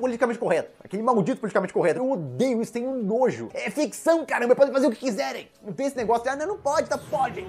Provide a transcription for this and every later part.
politicamente correto. Aquele maldito politicamente correto. Eu odeio isso, tenho nojo. É ficção, caramba, podem fazer o que quiserem. Não tem esse negócio de, ah, não, não pode, tá, pode.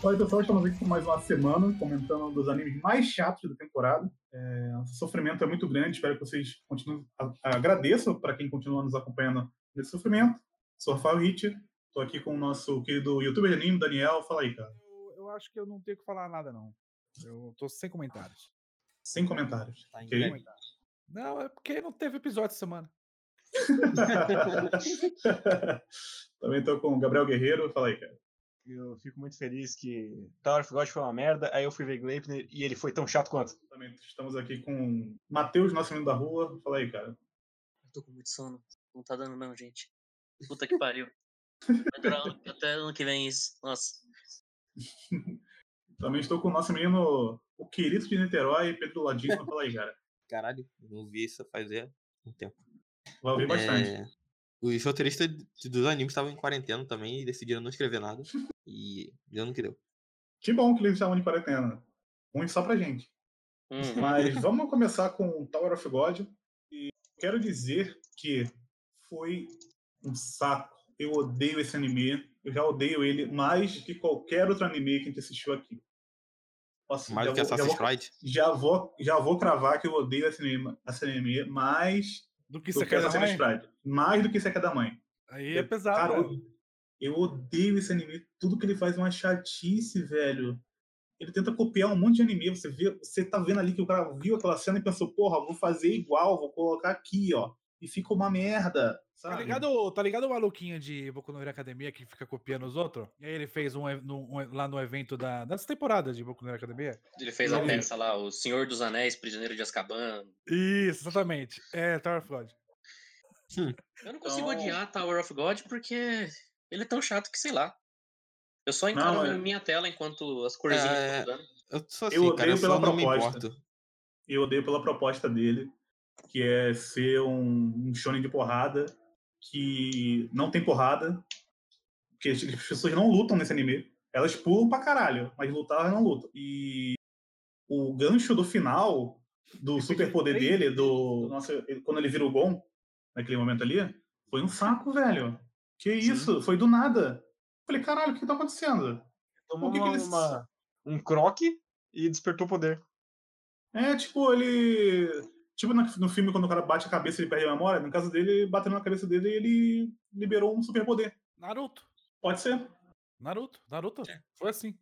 Fala aí, pessoal, estamos aqui com mais uma semana comentando um dos animes mais chatos da temporada. É, o sofrimento é muito grande, espero que vocês continuem. Agradeço para quem continua nos acompanhando nesse sofrimento. Sou Rafael Hit, estou aqui com o nosso querido youtuber de anime, Daniel. Fala aí, cara. Eu, eu, acho que eu não tenho que falar nada, não. Eu tô sem comentários. Sem comentários. Tá okay. comentários. Não, é porque não teve episódio essa semana. Também estou com o Gabriel Guerreiro. Fala aí, cara eu fico muito feliz que Tower of God foi uma merda, aí eu fui ver Gleipnir e ele foi tão chato quanto. Também estamos aqui com Matheus, nosso menino da rua. Fala aí, cara. Eu tô com muito sono. Não tá dando não, gente. Puta que pariu. Vai durar até ano que vem isso. Nossa. Também estou com o nosso menino, o querido de Niterói, Pedro Ladino. Fala aí, cara. Caralho, não vi isso faz um tempo. Vai ouvir bastante. Os roteiristas dos animes estavam em quarentena também e decidiram não escrever nada. E deu no que deu. Que bom que eles estavam de quarentena. Ruim só pra gente. Uhum. Mas vamos começar com Tower of God. E quero dizer que foi um saco. Eu odeio esse anime. Eu já odeio ele mais do que qualquer outro anime que a gente assistiu aqui. Nossa, mais do que Assassin's Creed? Já vou, já vou cravar que eu odeio esse anime, esse anime mais do que você quer da mãe? Mais do que você quer da mãe. Aí é pesado. Cara, eu, eu, odeio esse anime. Tudo que ele faz é uma chatice, velho. Ele tenta copiar um monte de anime. Você vê, você tá vendo ali que o cara viu aquela cena e pensou, porra, vou fazer igual, vou colocar aqui, ó. E fica uma merda. Tá sabe? Tá ligado, tá ligado o maluquinho de Boku no Hero Academia que fica copiando os outros? E aí ele fez um, um, lá no evento da, dessa temporada de Boku no Hero Academia. Ele fez a peça lá, o Senhor dos Anéis, Prisioneiro de Azkaban. Isso, exatamente. É, Tower of God. Hum. Eu não consigo então... odiar Tower of God porque ele é tão chato que, sei lá. Eu só encaro não, é... minha tela enquanto as corzinhas é... estão Eu, assim, eu odeio cara, eu pela proposta. Eu odeio pela proposta dele, que é ser um, um shonen de porrada que não tem porrada, que as pessoas não lutam nesse anime. Elas pulam pra caralho, mas lutar elas não lutam. E o gancho do final do superpoder dele, do nossa, quando ele vira o Gon, naquele momento ali, foi um saco, velho. Que isso? Sim. Foi do nada. Falei, caralho, o que tá acontecendo? Tomou que uma, que eles... uma, um croque e despertou o poder. É, tipo, ele. Tipo no filme, quando o cara bate a cabeça e ele perde a memória, no caso dele, batendo na cabeça dele, ele liberou um superpoder. Naruto. Pode ser. Naruto. Naruto. É. Foi assim.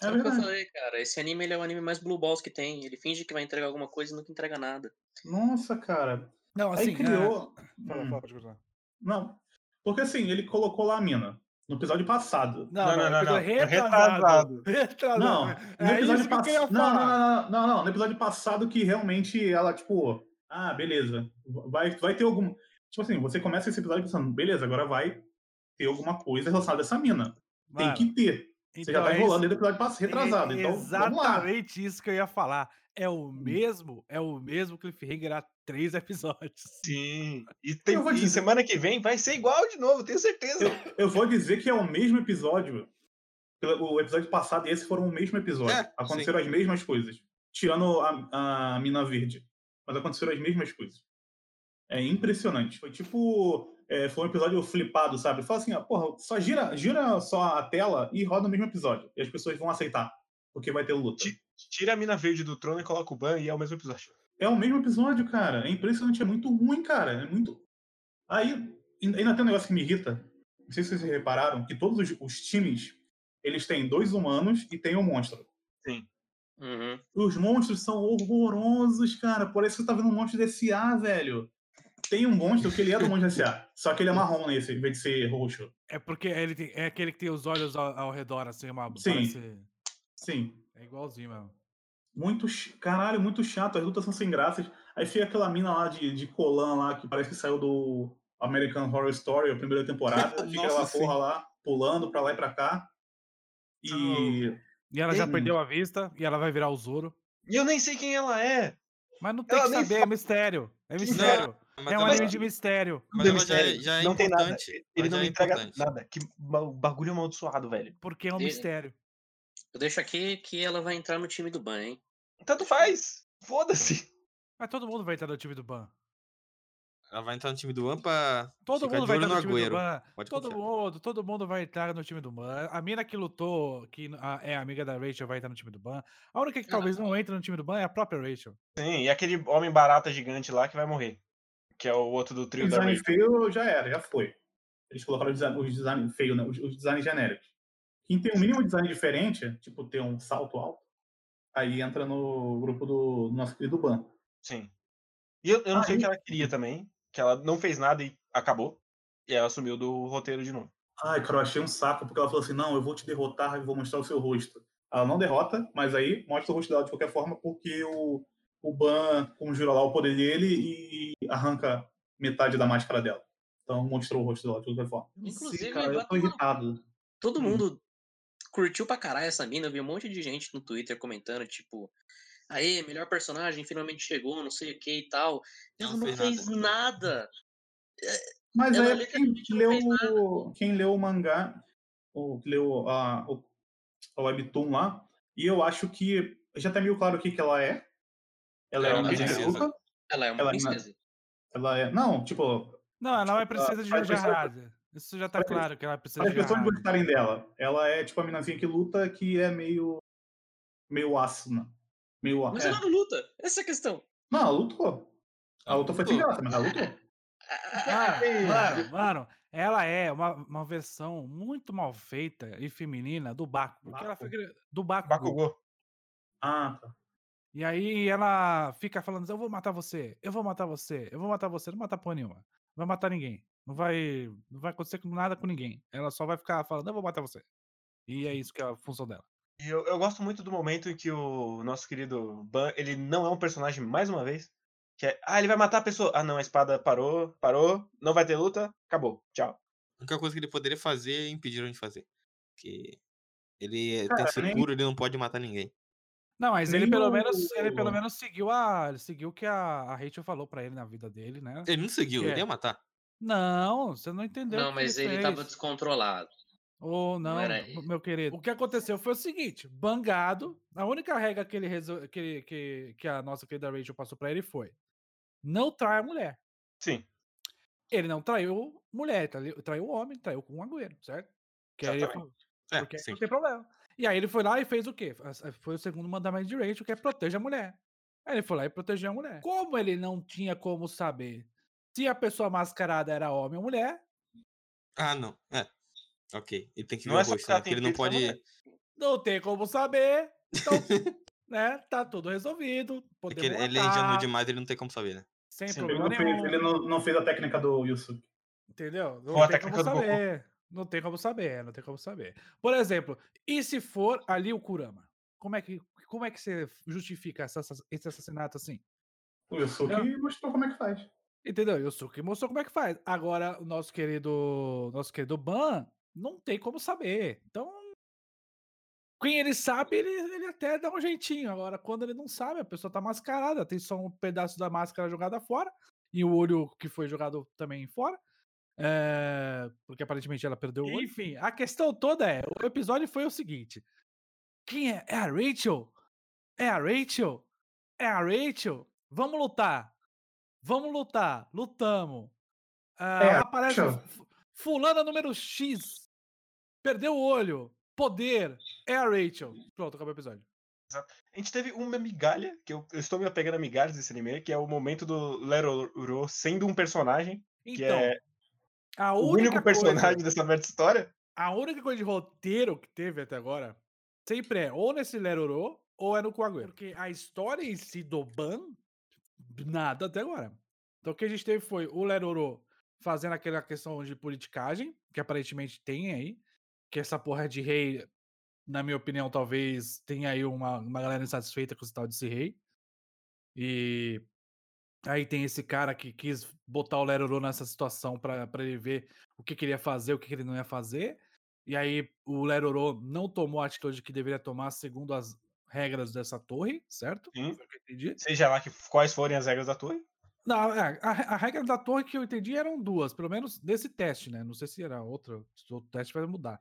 É o que eu falei, cara. Esse anime ele é o anime mais blue balls que tem. Ele finge que vai entregar alguma coisa e nunca entrega nada. Nossa, cara. Não, assim. Aí criou. É... Fala, hum. fala, pode Não. Porque assim, ele colocou lá a mina. No episódio passado. Não, não, não. não, Retrasado. Retrasado. Não, no é episódio passado. Não, não, não, não, não. No episódio passado que realmente ela, tipo, ah, beleza. Vai, vai ter algum. Tipo assim, você começa esse episódio pensando, beleza, agora vai ter alguma coisa relacionada a essa mina. Tem que ter. Você então, já tá enrolando desde o episódio passado, retrasado. É então, exatamente isso que eu ia falar. É o hum. mesmo, é o mesmo cliffhanger há três episódios. Sim. E, tem, e dizer... semana que vem vai ser igual de novo, tenho certeza. Eu, eu, vou dizer que é o mesmo episódio. O episódio passado e esse foram o mesmo episódio. É, aconteceram sim. as mesmas coisas. Tirando a, a mina verde. Mas aconteceram as mesmas coisas. É impressionante. Foi tipo. É, foi um episódio flipado, sabe? Fala assim, ó, porra, só gira, gira só a tela e roda o mesmo episódio. E as pessoas vão aceitar. Porque vai ter luta. Tira a mina verde do trono e coloca o Ban e é o mesmo episódio. É o mesmo episódio, cara. É impressionante, é muito ruim, cara. É muito. Aí, ainda tem um negócio que me irrita. Não sei se vocês repararam, que todos os, os times eles têm dois humanos e tem um monstro. Sim. Uhum. Os monstros são horrorosos, cara. Parece que você tá vendo um monstro de SA, velho. Tem um monstro que ele é do monstro SA, só que ele é marrom nesse, em vez de ser roxo. É porque ele tem, é aquele que tem os olhos ao, ao redor, assim, uma. Sim. Parece... Sim. É igualzinho mesmo. Muito, caralho, muito chato. As lutas são sem graças. Aí fica aquela mina lá de, de Colan lá, que parece que saiu do American Horror Story, a primeira temporada. Fica aquela porra lá, pulando pra lá e pra cá. E. E ela já perdeu a vista e ela vai virar o Zoro. E eu nem sei quem ela é. Mas não tem ela que saber, fala... é mistério. É mistério. Não, é um anime de mistério. Mas ela já, é, já é não importante. tem nada. Ele não é entrega importante. nada. Que bagulho amaldiçoado, velho. Porque é um mistério. Eu deixo aqui que ela vai entrar no time do Ban, hein? Tanto faz. Foda-se. Mas todo mundo vai entrar no time do Ban. Ela vai entrar no time do Ban pra. Todo mundo vai entrar no, no time Agüero. do Ban. Pode todo mundo, todo mundo vai entrar no time do Ban. A mina que lutou, que é amiga da Rachel, vai entrar no time do Ban. A única que talvez não entre no time do Ban é a própria Rachel. Sim, e aquele homem barata gigante lá que vai morrer. Que é o outro do trio o da design feio já era, já foi. Eles colocaram os design, design feio, né? Os, os designs genéricos. Quem tem um mínimo design diferente, tipo ter um salto alto, aí entra no grupo do, do nosso querido Ban. Sim. E eu, eu não sei o que ela queria também, que ela não fez nada e acabou. E ela assumiu do roteiro de novo. Ai, cara, eu achei um saco, porque ela falou assim: não, eu vou te derrotar e vou mostrar o seu rosto. Ela não derrota, mas aí mostra o rosto dela de qualquer forma, porque o, o Ban conjura lá o poder dele e arranca metade da máscara dela. Então mostrou o rosto dela de qualquer forma. Inclusive, Sim, cara, eu tô irritado. Todo hum. mundo curtiu pra caralho essa mina. Eu vi um monte de gente no Twitter comentando, tipo, Aê, melhor personagem, finalmente chegou, não sei o que e tal. Ela não, não fez nada. nada. É, Mas Ela é quem leu, quem leu o mangá, ou leu a, o, o webtoon lá, e eu acho que já tá meio claro o que, que ela é. Ela, é, é uma princesa. Ela é uma ela é princesa. É, ela é. Não, tipo. Não, ela não é princesa de Jojo Harada. Isso já tá claro que ela é princesa de As pessoas gostarem dela. Ela é tipo a minazinha que luta que é meio. meio ácida meio. Mas é. ela não luta, essa é a questão. Não, ela lutou. A luta foi sem graça, mas ela lutou. Ah, mano, mano, ela é uma, uma versão muito mal feita e feminina do Baco. Porque ela foi do Baco. Bakugou. Ah, tá. E aí ela fica falando: eu vou matar você, eu vou matar você, eu vou matar você, não matar porra nenhuma. Não vai matar ninguém. Não vai, não vai acontecer nada com ninguém. Ela só vai ficar falando: eu vou matar você. E é isso que é a função dela. E eu, eu gosto muito do momento em que o nosso querido Ban, ele não é um personagem, mais uma vez, que é, ah, ele vai matar a pessoa. Ah, não, a espada parou, parou, não vai ter luta, acabou, tchau. A única coisa que ele poderia fazer é impedir de fazer. Porque ele é, Cara, tem seguro, nem... ele não pode matar ninguém. Não, mas ele pelo, menos, ele pelo menos seguiu a. Ele seguiu o que a, a Rachel falou pra ele na vida dele, né? Ele não seguiu, que ele é... ia matar. Não, você não entendeu. Não, mas ele, ele tava descontrolado. Ou não, não meu querido. O que aconteceu foi o seguinte: bangado. A única regra que, ele resol... que, que, que a nossa querida Rachel passou para ele foi: não trai a mulher. Sim. Ele não traiu mulher, traiu o homem, traiu com um agüero, certo? Que aí é, porque sim. não tem problema. E aí ele foi lá e fez o quê? Foi o segundo mandamento de Rachel, que é proteger a mulher. Aí ele foi lá e protegeu a mulher. Como ele não tinha como saber se a pessoa mascarada era homem ou mulher. Ah, não. É. Ok. Ele tem que ver não o é rosto, né? Porque ele não pode. Não tem como saber. Então, né? Tá tudo resolvido. É que ele, ele é ingênuo demais, ele não tem como saber, né? Sem Sim, problema ele, não fez, ele não, não, fez a técnica do Yusuke. Entendeu? Não Ou tem como saber. Não tem como saber, não tem como saber. Por exemplo, e se for ali o Kurama? Como é que, como é que você justifica essa, esse assassinato assim? O Yusuke Eu... mostrou como é que faz. Entendeu? O Yusuke mostrou como é que faz. Agora, o nosso querido, nosso querido Ban não tem como saber. Então, quem ele sabe, ele, ele até dá um jeitinho. Agora, quando ele não sabe, a pessoa tá mascarada, tem só um pedaço da máscara jogada fora e o olho que foi jogado também fora. É, porque aparentemente ela perdeu o olho. Enfim, a questão toda é: o episódio foi o seguinte: quem é? É a Rachel? É a Rachel? É a Rachel? Vamos lutar! Vamos lutar! Lutamos! É, aparece. Fulana número X perdeu o olho. Poder é a Rachel. Pronto, acabou o episódio. A gente teve uma migalha, que eu, eu estou me apegando a migalhas desse anime, que é o momento do Leroro sendo um personagem, então, que é a o único personagem coisa, dessa merda história. A única coisa de roteiro que teve até agora sempre é ou nesse Leroro ou é no Coagueiro. Porque a história em si do Ban, nada até agora. Então o que a gente teve foi o Leroro fazendo aquela questão de politicagem, que aparentemente tem aí, que essa porra de rei, na minha opinião, talvez tenha aí uma, uma galera insatisfeita com esse tal desse rei. E aí tem esse cara que quis botar o Leroro nessa situação para ele ver o que, que ele ia fazer, o que, que ele não ia fazer. E aí o Lerorô não tomou a atitude que deveria tomar segundo as regras dessa torre, certo? Sim. Seja lá que, quais forem as regras da torre. Não, é, a, a, regra da torre que eu entendi eram duas, pelo menos nesse teste, né? Não sei se era outra, se outro teste vai mudar.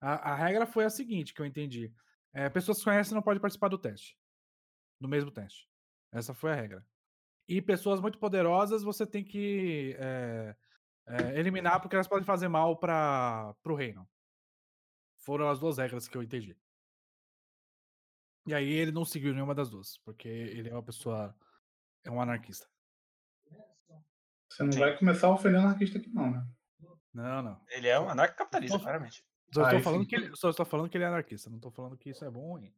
A, a regra foi a seguinte, que eu entendi. É, pessoas que conhecem não podem participar do teste. Do mesmo teste. Essa foi a regra. E pessoas muito poderosas você tem que é, é, eliminar porque elas podem fazer mal para o reino. Foram as duas regras que eu entendi. E aí ele não seguiu nenhuma das duas, porque ele é uma pessoa. É um anarquista. Você não Sim. vai começar a ofender anarquista aqui, não, né? Não, não. Ele é um anarcocapitalista, claramente. Só estou, falando que ele, só estou falando que ele é anarquista, não estou falando que isso é bom ou ruim.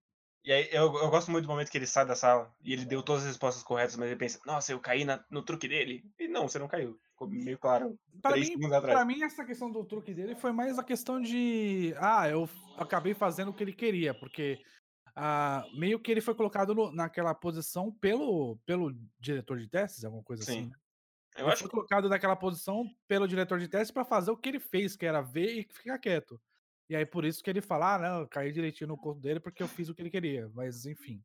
E aí, eu, eu gosto muito do momento que ele sai da sala e ele deu todas as respostas corretas, mas ele pensa, nossa, eu caí na, no truque dele. E não, você não caiu. Ficou meio claro. Pra mim, pra mim, essa questão do truque dele foi mais a questão de. Ah, eu acabei fazendo o que ele queria, porque ah, meio que ele foi colocado no, naquela posição pelo, pelo diretor de testes, alguma coisa Sim. assim. Né? Eu ele acho foi colocado naquela posição pelo diretor de testes para fazer o que ele fez, que era ver e ficar quieto. E aí por isso que ele fala, ah, não, eu caí direitinho no corpo dele porque eu fiz o que ele queria. Mas enfim.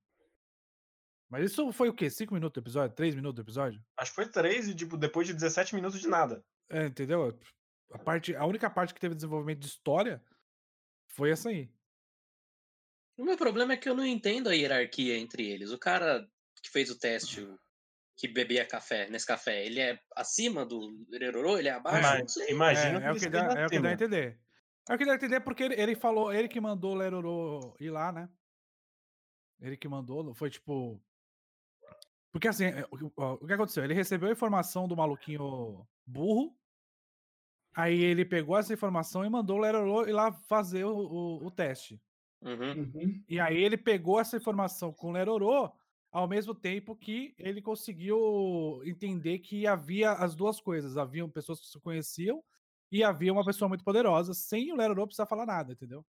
Mas isso foi o quê? 5 minutos do episódio? 3 minutos do episódio? Acho que foi 3 e, tipo, depois de 17 minutos de nada. É, entendeu? A, parte, a única parte que teve desenvolvimento de história foi essa aí. O meu problema é que eu não entendo a hierarquia entre eles. O cara que fez o teste, que bebia café nesse café, ele é acima do Rerorô? Ele é abaixo? Imagina é, é, o que dá, é o que dá a entender. É o que dá a entender porque ele, ele falou, ele que mandou o Lerorô ir lá, né? Ele que mandou, foi tipo. Porque assim, é, o, o que aconteceu? Ele recebeu a informação do maluquinho burro. Aí ele pegou essa informação e mandou o Lerorô ir lá fazer o, o, o teste. Uhum. Uhum. E aí ele pegou essa informação com o Lerorô ao mesmo tempo que ele conseguiu entender que havia as duas coisas. Haviam pessoas que se conheciam e havia uma pessoa muito poderosa, sem o Lerorô precisar falar nada, entendeu?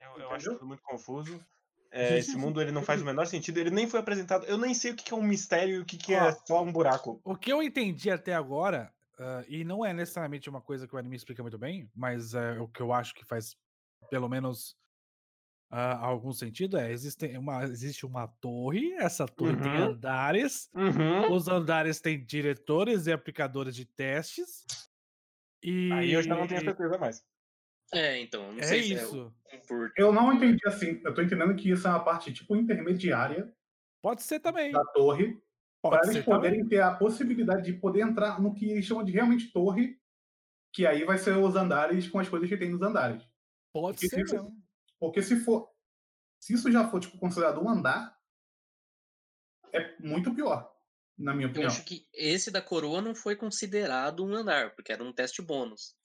Eu, eu acho tudo muito confuso. É, esse mundo ele não faz o menor sentido. Ele nem foi apresentado. Eu nem sei o que é um mistério e o que é só um buraco. O que eu entendi até agora, uh, e não é necessariamente uma coisa que o anime explica muito bem, mas é o que eu acho que faz pelo menos uh, algum sentido, é existe uma, existe uma torre, essa torre uhum. tem andares, uhum. os andares têm diretores e aplicadores de testes. E... Aí eu já não tenho certeza mais. É, então, não é sei isso. Se é. Eu não entendi assim. Eu tô entendendo que isso é uma parte tipo intermediária. Pode ser também. Da torre. Para eles poderem também. ter a possibilidade de poder entrar no que eles chamam de realmente torre, que aí vai ser os andares com as coisas que tem nos andares. Pode porque ser. Se isso, porque se for. Se isso já for tipo, considerado um andar, é muito pior, na minha opinião. Eu acho que esse da coroa não foi considerado um andar, porque era um teste bônus.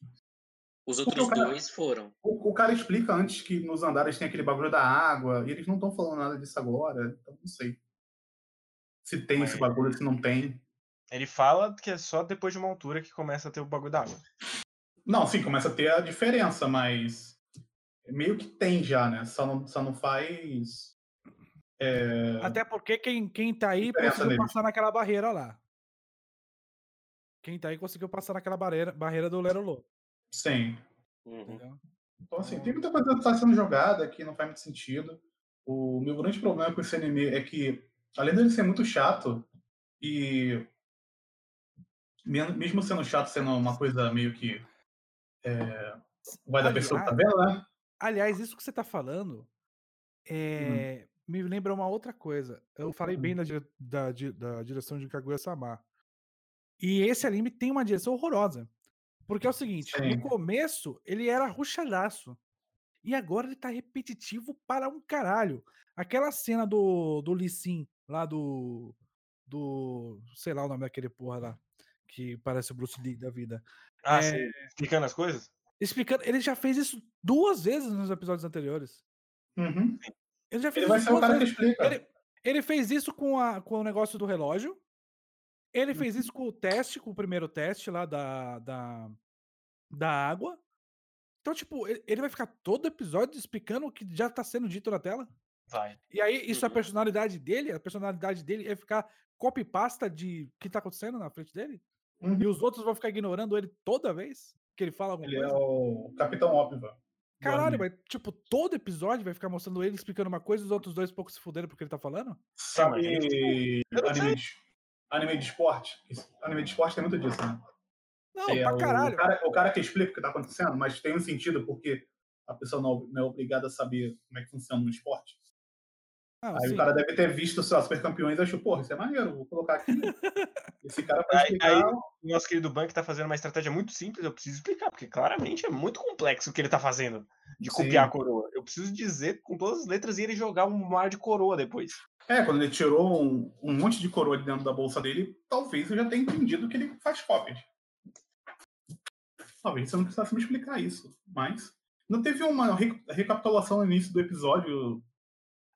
Os outros cara, dois foram. O, o, cara explica antes que nos andares tem aquele bagulho da água, e eles não estão falando nada disso agora, então não sei. Se tem Mas esse bagulho, se não tem. Ele fala que é só depois de uma altura que começa a ter o bagulho da água. Não, sim, começa a ter a diferença, mas meio que tem já, né? Só não, só não faz. É... Até porque quem, quem tá aí conseguiu nele. passar naquela barreira lá. Quem tá aí conseguiu passar naquela barreira, barreira do Lerolô. Sim. Uhum. Então, assim, tem muita coisa que está sendo jogada que não faz muito sentido. O meu grande problema com esse anime é que, além dele ser muito chato, e mesmo sendo chato, sendo uma coisa meio que é, vai da pessoa que tá vendo, né? Aliás, isso que você tá falando é, hum. Me lembra uma outra coisa. Eu falei bem da, da, da direção de Kaguya-sama. E esse anime tem uma direção horrorosa. Porque é o seguinte, Sim. no começo ele era ruchadaço. E agora ele tá repetitivo para um caralho. Aquela cena do, do Lee Sin, lá do. Do. Sei lá o nome daquele porra lá. Que parece o Bruce Lee da vida. Ah, é, explicando as coisas? Explicando. Ele já fez isso duas vezes nos episódios anteriores. Uhum. Ele já fez ele isso. Vai ser o cara que explica. Ele, ele, fez isso com, a, com o negócio do relógio. Ele fez isso com o teste, com o primeiro teste lá da, da, da água. Então, tipo, ele vai ficar todo episódio explicando o que já tá sendo dito na tela. Vai. E aí, isso é a uhum. personalidade dele? A personalidade dele é ficar copy-pasta de o que tá acontecendo na frente dele? Uhum. E os outros vão ficar ignorando ele toda vez que ele fala alguma ele coisa? Ele é o Capitão Óbvio. Caralho, mas tipo, todo episódio vai ficar mostrando ele explicando uma coisa e os outros dois pouco se fuderam porque ele tá falando? Sabe anime de, anime de esporte? Anime de esporte tem muito disso, né? Não, é, pra caralho. O cara, o cara que explica o que tá acontecendo, mas tem um sentido porque a pessoa não, não é obrigada a saber como é que funciona no esporte. Ah, aí sim. o cara deve ter visto sei lá, Super Campeões e achou, porra, isso é maneiro, vou colocar aqui. Esse cara vai explicar... Aí, aí, o nosso querido Bank tá fazendo uma estratégia muito simples, eu preciso explicar, porque claramente é muito complexo o que ele tá fazendo de copiar sim. a coroa. Eu preciso dizer com todas as letras e ele jogar um mar de coroa depois. É, quando ele tirou um, um monte de coroa de dentro da bolsa dele, talvez eu já tenha entendido que ele faz cópias. Talvez você não precisasse me explicar isso, mas... Não teve uma recapitulação no início do episódio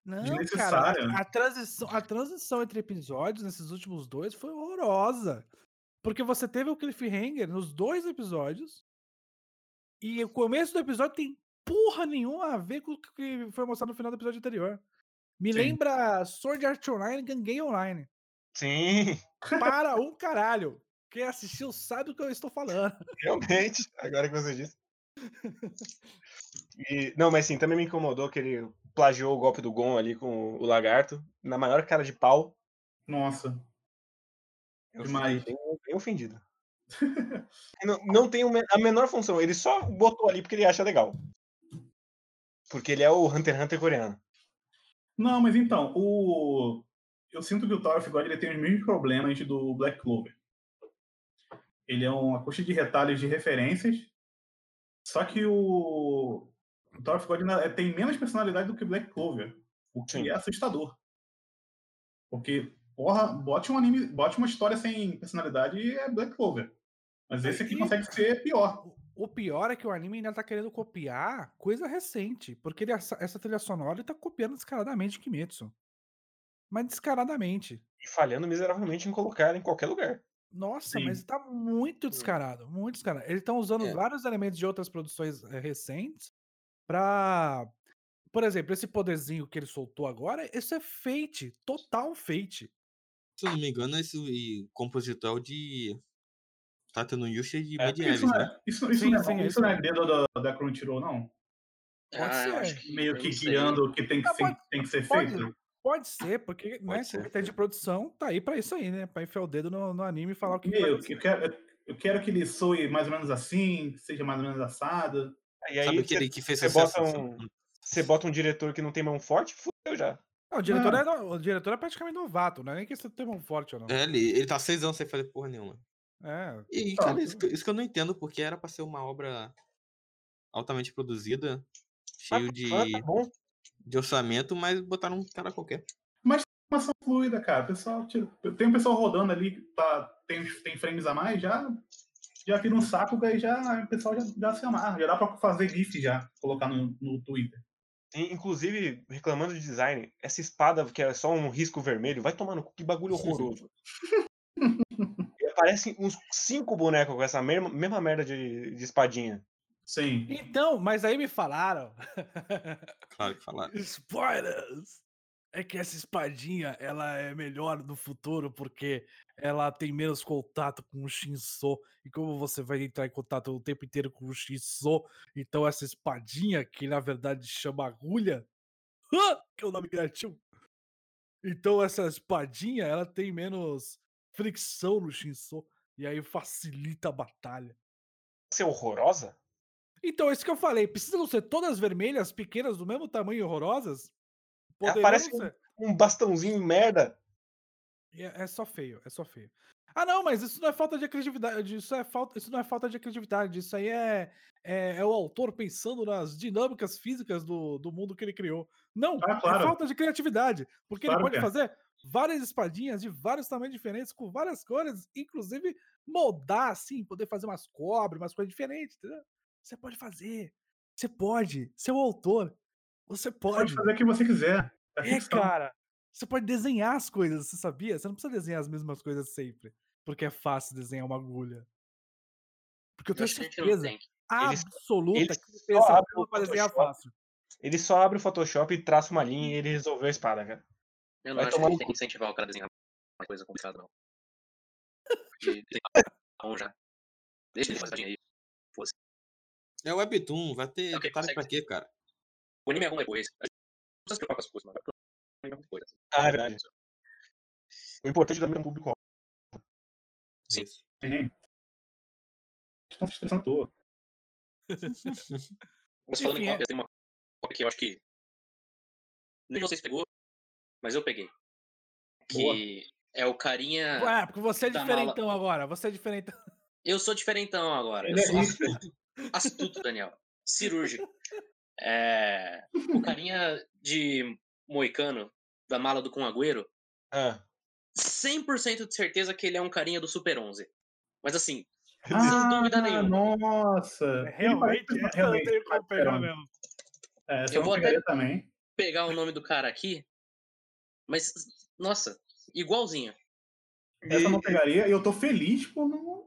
não, cara, a transição, a transição entre episódios nesses últimos dois foi horrorosa. Porque você teve o cliffhanger nos dois episódios. E o começo do episódio tem porra nenhuma a ver com o que foi mostrado no final do episódio anterior. Me Sim. lembra Sword Art Online e Gangue Online. Sim. Para um caralho. Quem assistiu sabe o que eu estou falando. Realmente, agora que você disse. E, não, mas sim, também me incomodou que ele plagiou o golpe do Gon ali com o lagarto, na maior cara de pau. Nossa. Eu Demais. Bem, bem ofendido. não, não tem a menor função, ele só botou ali porque ele acha legal. Porque ele é o Hunter x Hunter coreano. Não, mas então, o... eu sinto que o Tower of God ele tem os mesmos problemas do Black Clover. Ele é uma coxa de retalhos de referências só que o, o Tower of God é, tem menos personalidade do que Black Clover, o que Sim. é assustador. Porque, porra, bote um anime, bote uma história sem personalidade e é Black Clover. Mas esse aqui consegue ser pior. O pior é que o anime ainda tá querendo copiar coisa recente, porque ele, essa trilha sonora ele tá copiando descaradamente Kimetsu. Mas descaradamente. E falhando miseravelmente em colocar em qualquer lugar. Nossa, Sim. mas tá muito hum. descarado, muito descarado. Eles estão usando é. vários elementos de outras produções é, recentes pra. Por exemplo, esse poderzinho que ele soltou agora, isso é fate, total fate. Se eu não me engano, esse compositor de Tata no Yusha de é, Medieves, isso, né? Isso, isso, sim, não, é, sim, isso não é dedo da, da Crunchyroll, não? Pode ah, ser. Meio que guiando o que tem que, ser, tem que ser feito. Pode ser, porque Pode né, ser. comitê de produção tá aí pra isso aí, né? Pra enfiar o dedo no, no anime e falar o que, Meu, que eu, quero, eu quero que ele soe mais ou menos assim, que seja mais ou menos assado. E aí, Sabe aquele que fez você bota, um, você bota um diretor que não tem mão forte, fudeu já. Não, o, diretor é, o diretor é praticamente novato, não é nem que você tem mão forte ou não. É, ele, ele tá seis anos sem fazer porra nenhuma. É. E, cara, isso, isso, que eu não entendo, porque era pra ser uma obra altamente produzida, cheio de. Tá bom de orçamento, mas botaram um cara qualquer. Mas informação fluida, cara. pessoal, tem um pessoal rodando ali, tá, tem, tem frames a mais, já já vira um saco, aí já o pessoal já, já se amarra. Já dá pra fazer GIF já, colocar no, no Twitter. Inclusive, reclamando de design, essa espada que é só um risco vermelho, vai tomando que bagulho horroroso. e aparecem uns cinco bonecos com essa mesma, mesma merda de, de espadinha. Sim. Então, mas aí me falaram. Claro que falaram. Spoilers! É que essa espadinha, ela é melhor no futuro porque ela tem menos contato com o Shinso. E como você vai entrar em contato o tempo inteiro com o Shinso, então essa espadinha, que na verdade chama agulha, que é o nome criativo. Então essa espadinha, ela tem menos fricção no Shinso. E aí facilita a batalha. Ser horrorosa? Então, isso que eu falei, precisam ser todas vermelhas, pequenas, do mesmo tamanho e horrorosas? Parece um, um bastãozinho merda. É, é, só feio, é só feio. Ah, não, mas isso não é falta de criatividade, isso, é falta, isso não é falta de criatividade, isso aí é, é, é o autor pensando nas dinâmicas físicas do, do mundo que ele criou. Não, ah, é claro. é falta de criatividade, porque claro ele pode é. fazer várias espadinhas de vários tamanhos diferentes, com várias cores, inclusive moldar assim, poder fazer umas cobras, umas coisas diferentes, entendeu? Você pode fazer. Você pode. Você é o autor. Você pode. Pode fazer o que você quiser. É, é cara. Você pode desenhar as coisas, você sabia? Você não precisa desenhar as mesmas coisas sempre. Porque é fácil desenhar uma agulha. Porque eu tenho certeza absoluta ele, que você abre para desenhar fácil. Ele só abre o Photoshop e traça uma linha e ele resolveu a espada, cara. Eu não Vai acho que ele tem que incentivar o cara a desenhar uma coisa complicada, não. Porque bom já. Deixa ele fazer aí. Fosse. É o Webtoon, vai ter é okay, detalhe pra quê, cara? O anime é bom depois. Não precisa se preocupar com as coisas, mano. É depois. Ah, é verdade. O importante também é o público. Sim. Sim. Estão se estressando à toa. Mas falando em cópia, tem uma cópia que eu acho que. Nem vocês pegou, mas eu peguei. Que Boa. é o carinha. Ué, porque você é diferentão mala... agora. Você é diferentão. Eu sou diferentão agora. Ele eu sou é astuto. Daniel. Cirúrgico. É... O carinha de moicano da mala do Conagüero. Ah. 100% de certeza que ele é um carinha do Super 11. Mas assim, ah, sem dúvida nenhuma. Nossa! É, realmente, essa realmente, eu tenho como pegar mesmo. É, eu vou até também. pegar o nome do cara aqui, mas, nossa, igualzinho. Essa eu não pegaria e eu tô feliz por não.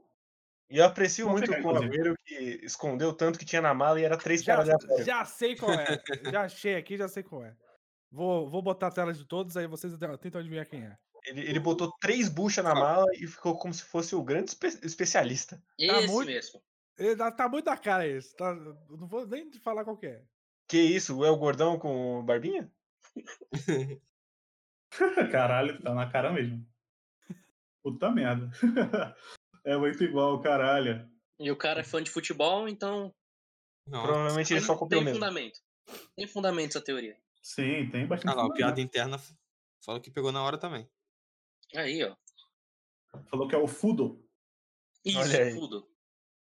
E eu aprecio não muito o Conagüero que escondeu tanto que tinha na mala e era três já, caras Já sei qual é. já achei aqui, já sei qual é. Vou, vou botar a tela de todos, aí vocês tentam adivinhar quem é. Ele, ele botou três buchas na mala e ficou como se fosse o grande espe especialista. Tá Esse tá muito, mesmo. Ele tá, tá muito na cara esse. Tá, não vou nem te falar qual que é. Que isso? É o gordão com barbinha? caralho, tá na cara mesmo. Puta merda. é muito igual, caralho. E o cara é fã de futebol, então. Nossa. Provavelmente ele só copiou mesmo. Tem fundamento. Tem fundamento essa teoria. Sim, tem bastante. Ah lá, o piada interna falou que pegou na hora também. Aí, ó. Falou que é o Fudo. Isso, Olha aí. Fudo.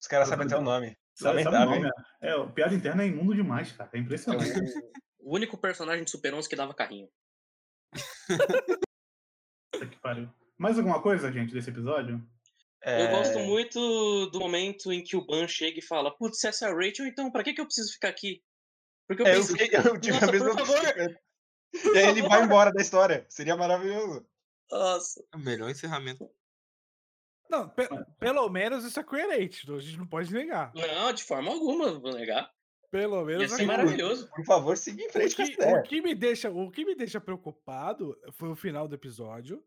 Os caras sabem até o nome. Sabe, sabe o nome, é. é, o piada interna é imundo demais, cara. É impressionante. É o, único personagem de Super 11 que dava carrinho. que pariu. Mais alguma coisa, gente, desse episódio? É... Eu gosto muito do momento em que o Ban chega e fala: Putz, se essa é a Rachel, então pra que, que eu preciso ficar aqui? Porque eu é, penso, eu, fiquei, eu tive a mesma por favor. E aí ele vai embora da história. Seria maravilhoso. Nossa. É o melhor encerramento. Não, pe pelo menos isso é coerente, a gente não pode negar. Não, de forma alguma, vou negar. Pelo menos. Ia ser é maravilhoso. Por favor, siga em frente. O que, o que, me deixa, o que me deixa preocupado foi o final do episódio,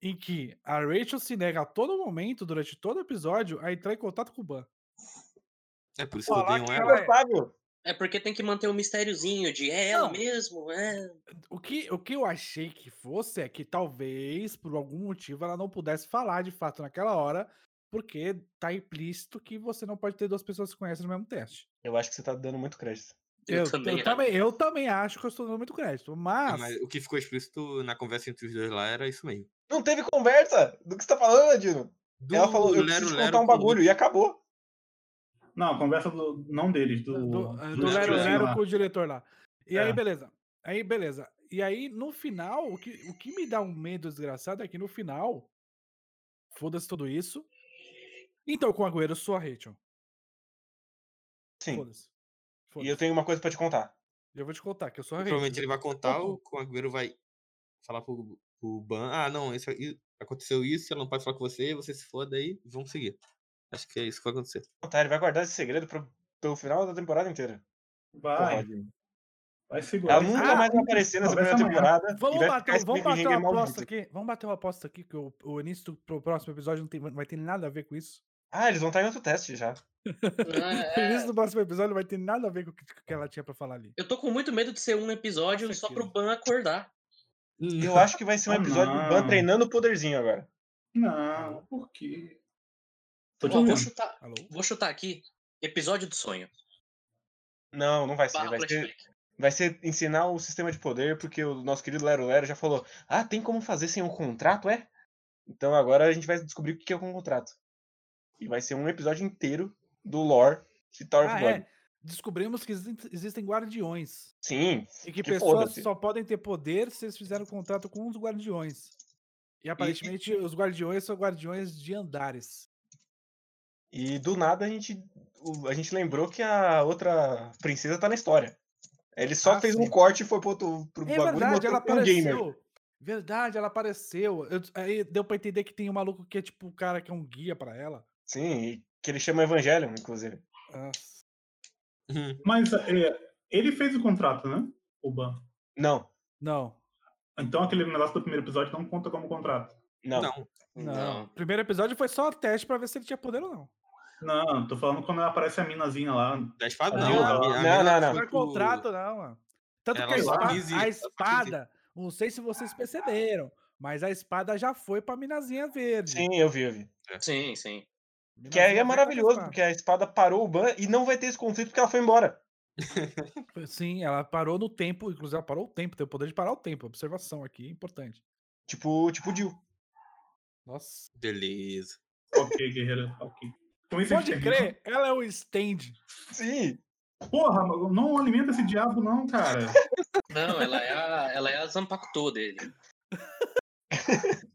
em que a Rachel se nega a todo momento, durante todo o episódio, a entrar em contato com o Ban. É por isso que eu tenho ela. É é porque tem que manter o um mistériozinho de é ela mesmo, é. O que, o que eu achei que fosse é que talvez, por algum motivo, ela não pudesse falar de fato naquela hora, porque tá implícito que você não pode ter duas pessoas que se conhecem no mesmo teste. Eu acho que você tá dando muito crédito. Eu, eu, também, eu, também, eu também acho que eu estou dando muito crédito, mas... Mas... O que ficou explícito na conversa entre os dois lá era isso mesmo. Não teve conversa! Do que você tá falando, Adino? Ela falou, eu preciso lero, contar um bagulho, e acabou. Não, a conversa do, não deles, do. Do, do, do Lero Lero com o diretor lá. E é. aí, beleza. Aí, beleza. E aí, no final, o que, o que me dá um medo desgraçado é que no final, foda-se tudo isso. Então, com o Agüero, eu sou a Rachel. Sim. Foda-se. Foda e eu tenho uma coisa pra te contar. Eu vou te contar, que eu sou a. Provavelmente ele vai contar, o Agüero vai falar pro, pro Ban, ah, não, isso, aconteceu isso, ela não pode falar com você, você se foda aí, vamos seguir. Acho que é isso que vai acontecer. Tá, ele vai guardar esse segredo pro, pelo final da temporada inteira. Vai. vai segurar. Ela nunca ah, mais vai aparecer nessa primeira temporada. Vamos bater, vamos bater uma aposta aqui. Vamos bater uma aposta aqui, que o, o início do próximo episódio não, tem, não vai ter nada a ver com isso. Ah, eles vão estar em outro teste já. o início do próximo episódio não vai ter nada a ver com o que ela tinha pra falar ali. Eu tô com muito medo de ser um episódio Nossa, só pro Ban acordar. Eu acho que vai ser um episódio do Ban treinando o poderzinho agora. Não, por quê? Ó, vou, chutar, vou chutar aqui. Episódio do sonho. Não, não vai ser. Vai ser, vai ser, ensinar o sistema de poder, porque o nosso querido Lero Lero já falou: Ah, tem como fazer sem um contrato, é? Então agora a gente vai descobrir o que é um contrato. E vai ser um episódio inteiro do lore de Tower ah, é. Descobrimos que existem guardiões. Sim. E que, que pessoas só podem ter poder se eles fizerem um contrato com os guardiões. E aparentemente e... os guardiões são guardiões de andares. E do nada a gente, a gente lembrou que a outra princesa tá na história. Ele só ah, fez sim. um corte e foi pro, outro, pro é bagulho verdade, ela apareceu. Verdade, ela apareceu. Eu, aí deu pra entender que tem um maluco que é tipo o cara que é um guia para ela. Sim, que ele chama Evangelho, inclusive. Uhum. Mas é, ele fez o contrato, né? O Ban. Não. Não. Então aquele negócio do primeiro episódio não conta como contrato. Não. Não. não. primeiro episódio foi só teste para ver se ele tinha poder ou não. Não, tô falando quando aparece a minazinha lá. Da espada? Não, Não, não, não, não, não. Não foi é pro- contrato, não, mano. Tanto Ela que a só espada, a espada, não sei se vocês perceberam, mas a espada já foi pra minazinha verde. Sim, eu vi, eu vi. Sim, sim. Que aí Minazinha é maravilhoso, porque a espada parou o ban e não vai ter esse conflito porque ela foi embora. Sim, ela parou no tempo, inclusive ela parou o tempo, tem o poder de parar o tempo. Observação aqui, importante. Tipo, tipo Jill. Nossa. Beleza. Ok, guerreiro. Ok. Com isso a Pode termina. crer, ela é o stand. Sim. Porra, não alimenta esse diabo, não, cara. Não, ela é a, ela é a Zampactô dele.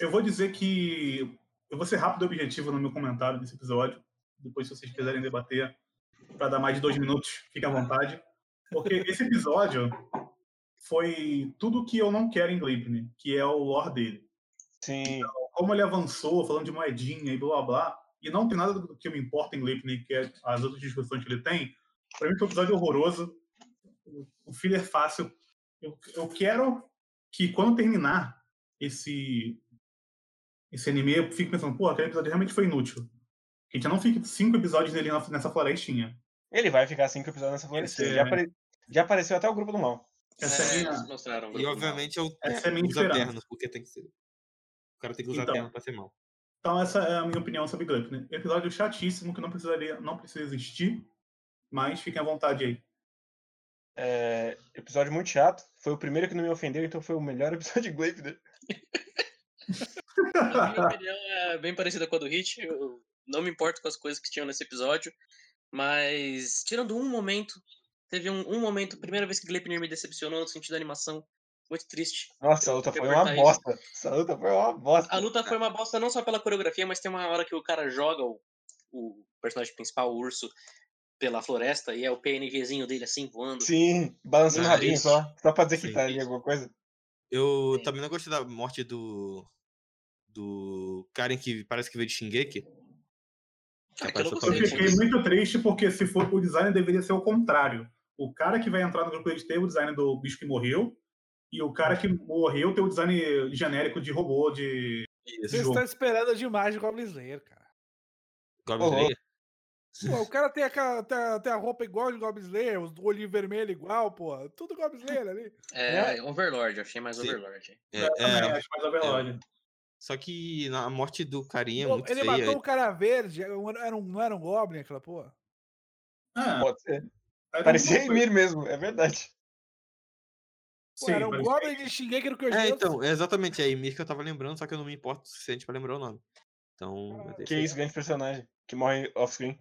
eu vou dizer que eu vou ser rápido e objetivo no meu comentário desse episódio. Depois, se vocês quiserem debater, para dar mais de dois minutos, fique à vontade. Porque esse episódio foi tudo que eu não quero em Gleipnir, que é o lore dele. Sim. Como ele avançou, falando de moedinha e blá blá blá, e não tem nada do que me importa em Gleipnir, que é as outras discussões que ele tem, para mim foi um episódio horroroso, o filler fácil. Eu, eu quero que quando terminar esse esse anime, eu fique pensando, pô, aquele episódio realmente foi inútil. Que a gente não fique cinco episódios nele nessa florestinha. Ele vai ficar cinco episódios nessa florestinha. Já, é- apare- já apareceu até o grupo do mal. Essa é, É, minha, mostraram. E obviamente é o essa é minha usa porque tem que ser. O cara tem que usar Então. terno pra ser mal. Então essa é a minha opinião sobre Gleipnir. Episódio chatíssimo que não precisaria, não precisa existir, mas fiquem à vontade aí. É, episódio muito chato. Foi o primeiro que não me ofendeu, então foi o melhor episódio de Gleipnir. A minha opinião é bem parecida com a do Hit. Eu não me importo com as coisas que tinham nesse episódio. Mas, tirando um momento, teve um, um momento, primeira vez que Gleipnir me decepcionou no sentido da animação. Muito triste. Nossa, a luta foi uma isso. bosta. Essa luta foi uma bosta. A luta foi uma bosta não só pela coreografia, mas tem uma hora que o cara joga o, o personagem principal, o urso, pela floresta e é o PNGzinho dele assim voando. Sim, balançando o rabinho só. Só pra dizer que Sim, tá ali alguma coisa. Eu Sim. também não gostei da morte do. Do Karen que parece que veio de Shingeki. Que eu fiquei muito triste porque se for o design deveria ser o contrário. O cara que vai entrar no grupo de ter o design do bicho que morreu e o cara que morreu tem o design genérico de robô de Isso. Vocês jogo. estão esperando demais de Goblin Slayer, cara. Goblin. Slayer? Pô, o cara tem a, tem, a, tem a roupa igual de Goblin Slayer, os olhinhos vermelhos igual, pô. Tudo Goblin Slayer ali. É, Overlord, eu achei mais Sim. Overlord. É, é, acho mais Overlord. Só que na- a morte do carinha é Pô, muito ele feia. matou o cara verde, era um, não era um Goblin aquela porra? Ah, Pode ser. Parecia Emir mesmo, é verdade. Pô, Sim, era um parecia- Goblin de Shingeki no Kyojin. É, então, é exatamente, é Emir que eu tava lembrando, só que eu não me importo o suficiente pra lembrar o nome. Então, ter Que isso, grande personagem. Que morre off-screen.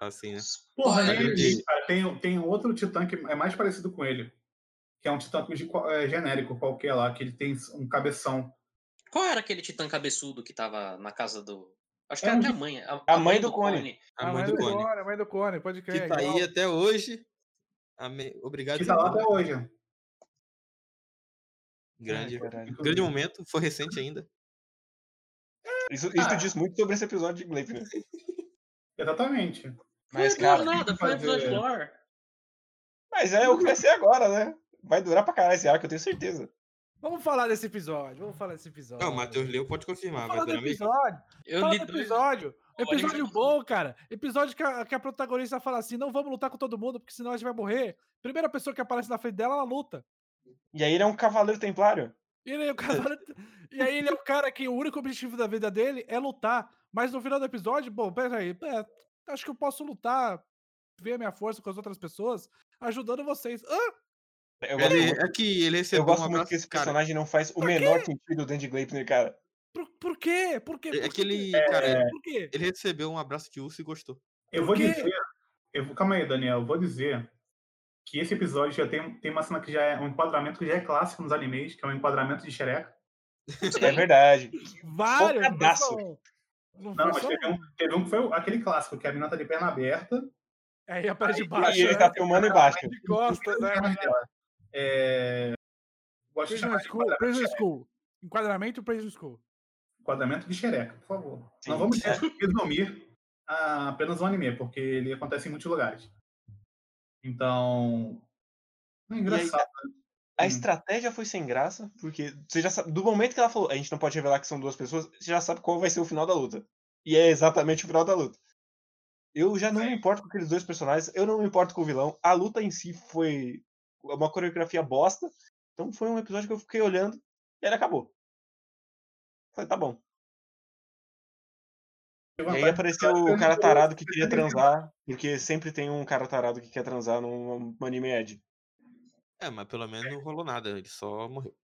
assim, né? Porra, nem- cara, tem, tem outro titã que é mais parecido com ele. Que é um titã é, genérico qualquer lá, que ele tem um cabeção. Qual era aquele titã cabeçudo que tava na casa do. Acho que É era até a mãe. A, a mãe do Cone. A mãe do Cone. A mãe do Cone, pode crer. Que tá aí até hoje. Ame- Obrigado, Que tá lá até hoje. Grande, Ai, grande momento, foi recente ainda. Isso, isso Ah. diz muito sobre esse episódio de Gleipnir. Exatamente. Mas, não cara, nada, foi um episódio lore. mas é o que vai ser agora, né? Vai durar pra caralho esse arco, eu tenho certeza. Vamos falar desse episódio, vamos falar desse episódio. Não, o Matheus Leu pode confirmar, Vamos falar do episódio. Eu Fala li do episódio. Episódio bom, cara. Episódio que a, que a protagonista fala assim: não vamos lutar com todo mundo, porque senão a gente vai morrer. Primeira pessoa que aparece na frente dela, ela luta. E aí ele é um cavaleiro templário. E, ele é o cara- e aí ele é o cara que o único objetivo da vida dele é lutar. Mas no final do episódio, bom, peraí, é, acho que eu posso lutar, ver a minha força com as outras pessoas, ajudando vocês. Ah, Eu gosto, Ele, muito, é que ele eu recebeu gosto um muito que esse cara, personagem não faz o menor sentido dentro de Gleipnir, cara. por, por quê? Por quê? é Por que quê? ele, cara, ele, Por quê? ele recebeu um abraço de urso e gostou. Eu Por vou quê? dizer. Eu, vou- calma aí, Daniel. Eu vou dizer que esse episódio já tem, tem uma cena que já é um enquadramento que já é clássico nos animes, que é um enquadramento de xereca. É verdade. Vários, não. Não, mas teve um, teve um que foi aquele clássico, que a menina tá de perna aberta. É, e a perna de baixo. E ele tá filmando embaixo. De costas, né? É... Prison School, Prison School. Enquadramento Prison School. Enquadramento de xereca, por favor. Sim. Não vamos resumir a apenas um anime, porque ele acontece em muitos lugares. Então. É engraçado. Né? a, a estratégia foi sem graça, porque você já sabe, do momento que ela falou, a gente não pode revelar que são duas pessoas, você já sabe qual vai ser o final da luta. E é exatamente o final da luta. Eu já não me importo com aqueles dois personagens, eu não me importo com o vilão. A luta em si foi uma coreografia bosta. Então foi um episódio que eu fiquei olhando e ele acabou. Falei, tá bom. E aí apareceu o cara tarado que queria transar, porque sempre tem um cara tarado que quer transar num anime Ed. É, mas pelo menos não rolou nada, ele só morreu.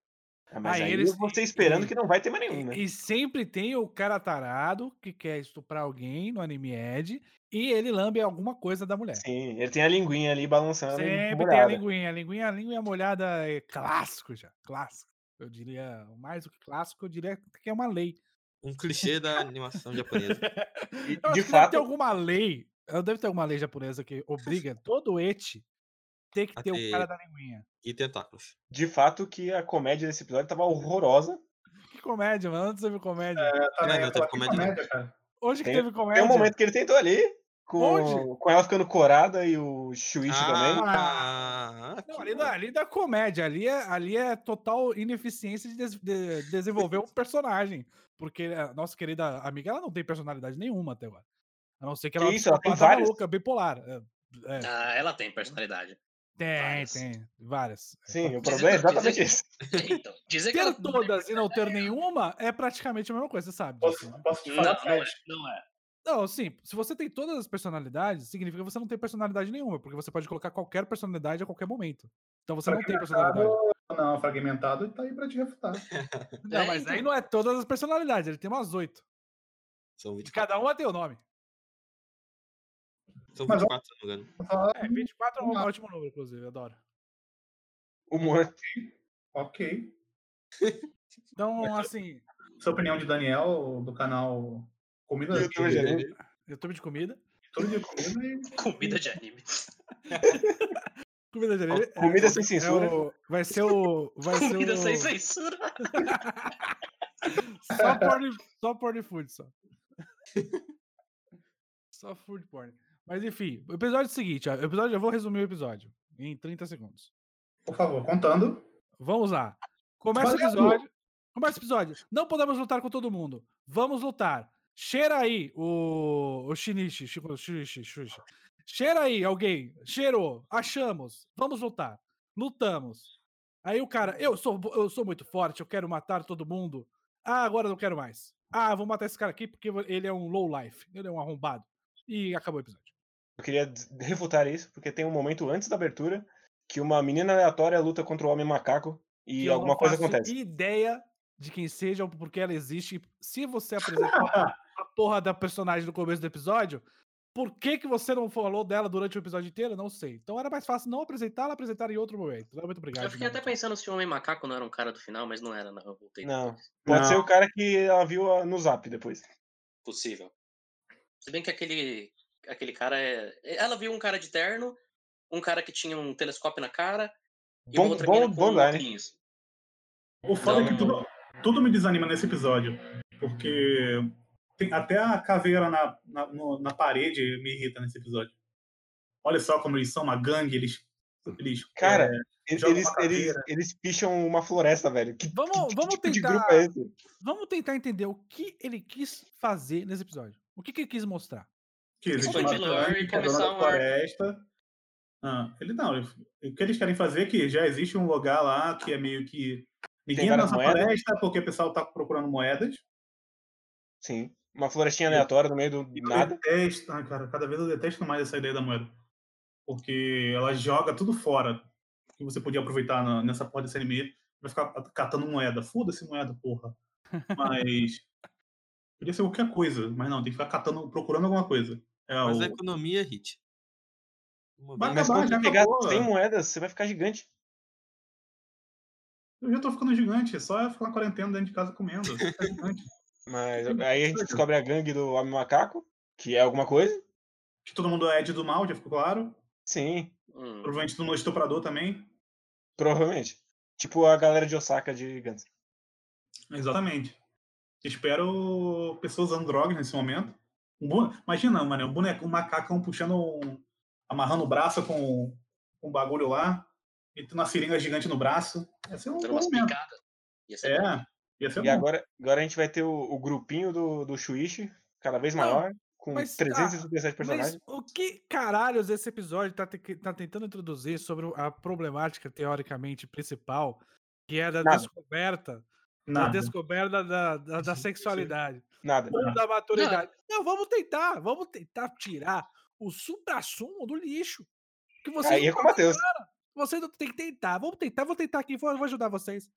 É, mas aí, aí eles, você esperando e, que não vai ter mais nenhum, né? E sempre tem o cara tarado que quer estuprar alguém no anime Ed e ele lambe alguma coisa da mulher. Sim, ele tem a linguinha ali balançando. Sempre tem a linguinha. A linguinha, a linguinha molhada é clássico já. Clássico. Eu diria, mais do que clássico, eu diria que é uma lei. Um clichê da animação japonesa. de fato. Deve ter alguma lei. Deve ter alguma lei japonesa que obriga todo eti ter que ter o cara da linguinha. E tentáculos. De fato que a comédia desse episódio tava horrorosa. Que comédia, mano? Onde você viu comédia? É, tá não, não teve comédia, comédia cara. Hoje que tem, teve comédia. Tem um momento que ele tentou ali. Com, com ela ficando corada e o Shuichi ah, também. Ah, não, ali, da, ali da comédia, ali é, ali é total ineficiência de, des, de desenvolver um personagem. Porque a nossa querida amiga, ela não tem personalidade nenhuma até agora. A não ser que ela, que isso, ela tem várias. louca, bipolar. É, é. Ah, ela tem personalidade. Tem, várias. tem. Várias. Sim, o problema é exatamente isso. Então, dizer ter todas e não ter nenhuma é praticamente a mesma coisa, você sabe. Posso, posso te falar? Não, não, é, não é. Não, sim. Se você tem todas as personalidades, significa que você não tem personalidade nenhuma, porque você pode colocar qualquer personalidade a qualquer momento. Então você não tem personalidade. Não, fragmentado tá aí pra te refutar. não, mas aí não é todas as personalidades, ele tem umas oito. São 24. Cada uma tem o nome. São 24, se não me engano. É, 24 é um ótimo número, inclusive, adoro. Humor. Ok. Então, assim. Sua opinião de Daniel, do canal Comida YouTube de anime. YouTube de comida. YouTube de comida e. Comida de anime. comida de anime. Comida é, sem censura. É o, vai ser o. Vai comida ser o... sem censura. só porn, só porn food, só. só food porn. Mas enfim, o episódio é o seguinte, ó, o episódio, eu vou resumir o episódio em 30 segundos. Por favor, contando. Vamos lá. Começa o episódio. Começa o episódio. Não podemos lutar com todo mundo. Vamos lutar. Cheira aí o, o Shinichi, Shinichi, Shinichi. Cheira aí alguém. Cheirou. Achamos. Vamos lutar. Lutamos. Aí o cara, eu sou, eu sou muito forte, eu quero matar todo mundo. Ah, agora não quero mais. Ah, vou matar esse cara aqui porque ele é um low life. Ele é um arrombado. E acabou o episódio. Eu queria refutar isso, porque tem um momento antes da abertura que uma menina aleatória luta contra o homem macaco e que alguma coisa acontece. ideia de quem seja ou porque ela existe. Se você apresentar a porra da personagem no começo do episódio, por que, que você não falou dela durante o episódio inteiro? Não sei. Então era mais fácil não apresentá-la, apresentar em outro momento. Muito obrigado. Eu fiquei até pensando se o Homem Macaco não era um cara do final, mas não era, não. Eu voltei. Não. Pode não. ser o cara que ela viu no zap depois. Possível. Se bem que aquele aquele cara é. Ela viu um cara de terno, um cara que tinha um telescópio na cara. E bom, outra bom, bom O foda então... é que tudo, tudo me desanima nesse episódio. Porque tem, até a caveira na, na, no, na parede me irrita nesse episódio. Olha só como eles são uma gangue, eles. eles Cara, é, eles, eles, eles, picham uma floresta, velho. Que, vamos, que, vamos tipo tentar. É vamos tentar entender o que ele quis fazer nesse episódio. O que, que ele quis mostrar? Que existe uma é dona da floresta. Ah, ele não, o que eles querem fazer é que já existe um lugar lá que é meio que. Ninguém na floresta porque o pessoal tá procurando moedas. Sim. Uma florestinha aleatória no meio do e nada. Detesto, cara, cada vez eu detesto mais essa ideia da moeda. Porque ela joga tudo fora que você podia aproveitar na, nessa porra desse anime. Vai ficar catando moeda. Foda-se moeda, porra. Mas. Podia ser qualquer coisa, mas não, tem que ficar catando, procurando alguma coisa. É mas o... a economia, Hit. Mas, mas quando você pegar 100 moedas, você vai ficar gigante. Eu já tô ficando gigante, é só ficar na quarentena dentro de casa comendo. Mas aí a gente descobre a gangue do Homem Macaco, que é alguma coisa. Que todo mundo é Ed do mal, já ficou claro. Sim. Hum. Provavelmente do estuprador também. Provavelmente. Tipo a galera de Osaka de Guns. Exatamente. Espero pessoas usando drogas nesse momento. Um Imagina, mano, um boneco, um macacão puxando um... amarrando o braço com um bagulho lá, e uma seringa gigante no braço. Ia ser um bom Ia ser é, bom. ia ser e bom. Agora, agora a gente vai ter o, o grupinho do, do Shuichi, cada vez maior. Não com mas, 367 ah, personagens. Mas o que caralhos esse episódio tá, te, tá tentando introduzir sobre a problemática teoricamente principal, que é da Nada. descoberta Nada. da descoberta da, da, da sexualidade. Nada. Da maturidade. Não. Não, vamos tentar, vamos tentar tirar o supra-sumo do lixo. Que você Aí é com o Matheus. Você tem que tentar. Vamos tentar, vou tentar aqui, vou, vou ajudar vocês.